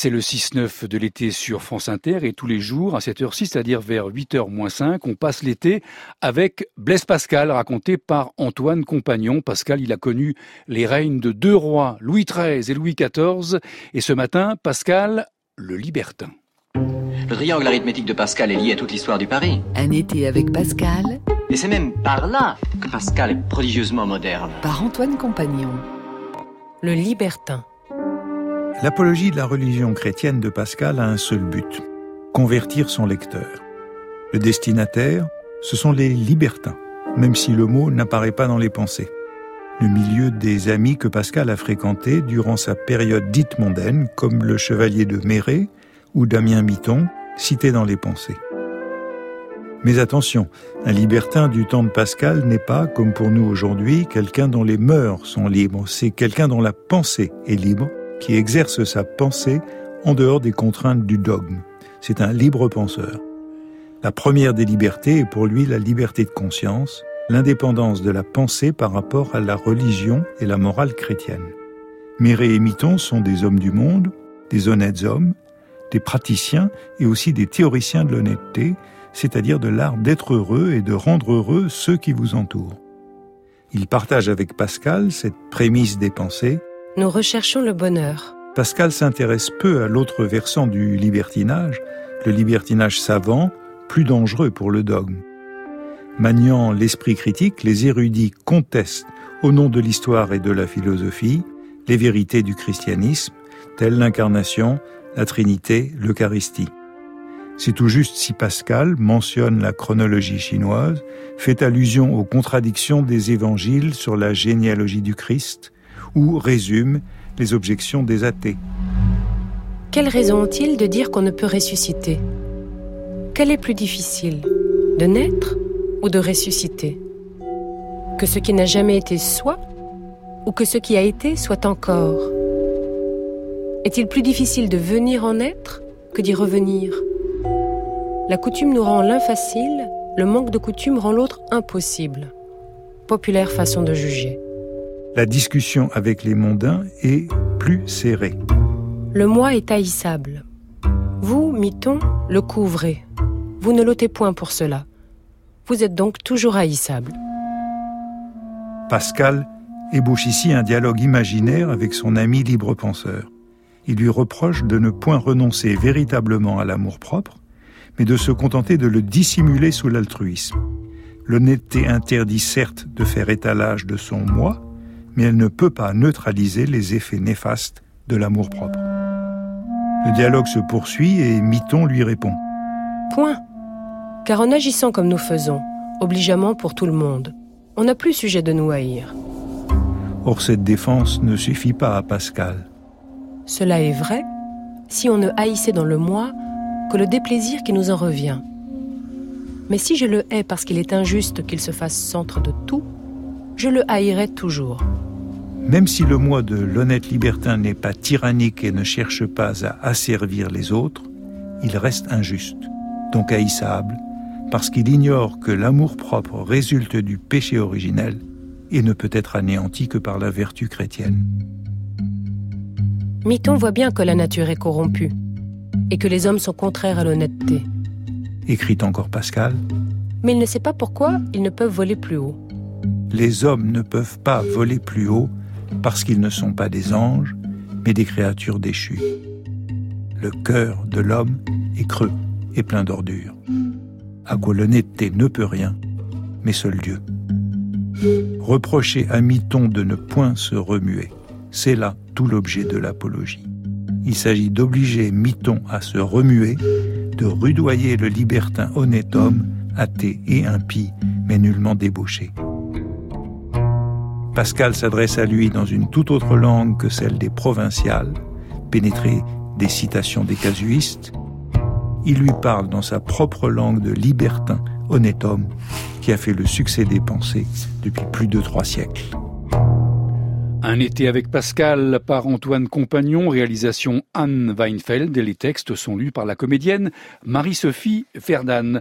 C'est le 6-9 de l'été sur France Inter et tous les jours à cette heure-ci, c'est-à-dire vers 8h moins 5, on passe l'été avec Blaise Pascal, raconté par Antoine Compagnon. Pascal, il a connu les règnes de deux rois, Louis XIII et Louis XIV. Et ce matin, Pascal, le libertin. Le triangle arithmétique de Pascal est lié à toute l'histoire du Paris. Un été avec Pascal. Et c'est même par là que Pascal est prodigieusement moderne. Par Antoine Compagnon. Le libertin. L'apologie de la religion chrétienne de Pascal a un seul but, convertir son lecteur. Le destinataire, ce sont les libertins, même si le mot n'apparaît pas dans les pensées. Le milieu des amis que Pascal a fréquentés durant sa période dite mondaine, comme le chevalier de Méré ou Damien Miton, cités dans les pensées. Mais attention, un libertin du temps de Pascal n'est pas, comme pour nous aujourd'hui, quelqu'un dont les mœurs sont libres, c'est quelqu'un dont la pensée est libre, qui exerce sa pensée en dehors des contraintes du dogme. C'est un libre penseur. La première des libertés est pour lui la liberté de conscience, l'indépendance de la pensée par rapport à la religion et la morale chrétienne. Méré et Miton sont des hommes du monde, des honnêtes hommes, des praticiens et aussi des théoriciens de l'honnêteté, c'est-à-dire de l'art d'être heureux et de rendre heureux ceux qui vous entourent. Ils partagent avec Pascal cette prémisse des pensées. Nous recherchons le bonheur. Pascal s'intéresse peu à l'autre versant du libertinage, le libertinage savant, plus dangereux pour le dogme. Maniant l'esprit critique, les érudits contestent, au nom de l'histoire et de la philosophie, les vérités du christianisme, telles l'incarnation, la Trinité, l'Eucharistie. C'est tout juste si Pascal mentionne la chronologie chinoise, fait allusion aux contradictions des évangiles sur la généalogie du Christ, ou résume les objections des athées. Quelle raison ont-ils de dire qu'on ne peut ressusciter? Quel est plus difficile De naître ou de ressusciter? Que ce qui n'a jamais été soit ou que ce qui a été soit encore? Est-il plus difficile de venir en être que d'y revenir? La coutume nous rend l'un facile, le manque de coutume rend l'autre impossible. Populaire façon de juger. La discussion avec les mondains est plus serrée. Le moi est haïssable. Vous, Miton, le couvrez. Vous ne l'ôtez point pour cela. Vous êtes donc toujours haïssable. Pascal ébauche ici un dialogue imaginaire avec son ami libre-penseur. Il lui reproche de ne point renoncer véritablement à l'amour-propre, mais de se contenter de le dissimuler sous l'altruisme. L'honnêteté interdit certes de faire étalage de son moi, mais elle ne peut pas neutraliser les effets néfastes de l'amour-propre. Le dialogue se poursuit et Miton lui répond. Point. Car en agissant comme nous faisons, obligeamment pour tout le monde, on n'a plus sujet de nous haïr. Or cette défense ne suffit pas à Pascal. Cela est vrai si on ne haïssait dans le moi que le déplaisir qui nous en revient. Mais si je le hais parce qu'il est injuste qu'il se fasse centre de tout, je le haïrai toujours. Même si le moi de l'honnête libertin n'est pas tyrannique et ne cherche pas à asservir les autres, il reste injuste, donc haïssable, parce qu'il ignore que l'amour-propre résulte du péché originel et ne peut être anéanti que par la vertu chrétienne. Miton voit bien que la nature est corrompue et que les hommes sont contraires à l'honnêteté. Écrit encore Pascal. Mais il ne sait pas pourquoi ils ne peuvent voler plus haut. Les hommes ne peuvent pas voler plus haut parce qu'ils ne sont pas des anges, mais des créatures déchues. Le cœur de l'homme est creux et plein d'ordures. À quoi l'honnêteté ne peut rien, mais seul Dieu. Reprocher à Miton de ne point se remuer, c'est là tout l'objet de l'apologie. Il s'agit d'obliger Miton à se remuer, de rudoyer le libertin honnête homme, athée et impie, mais nullement débauché. Pascal s'adresse à lui dans une toute autre langue que celle des provinciales, pénétré des citations des casuistes. Il lui parle dans sa propre langue de libertin, honnête homme, qui a fait le succès des pensées depuis plus de trois siècles. Un été avec Pascal par Antoine Compagnon, réalisation Anne Weinfeld et les textes sont lus par la comédienne Marie-Sophie Ferdan.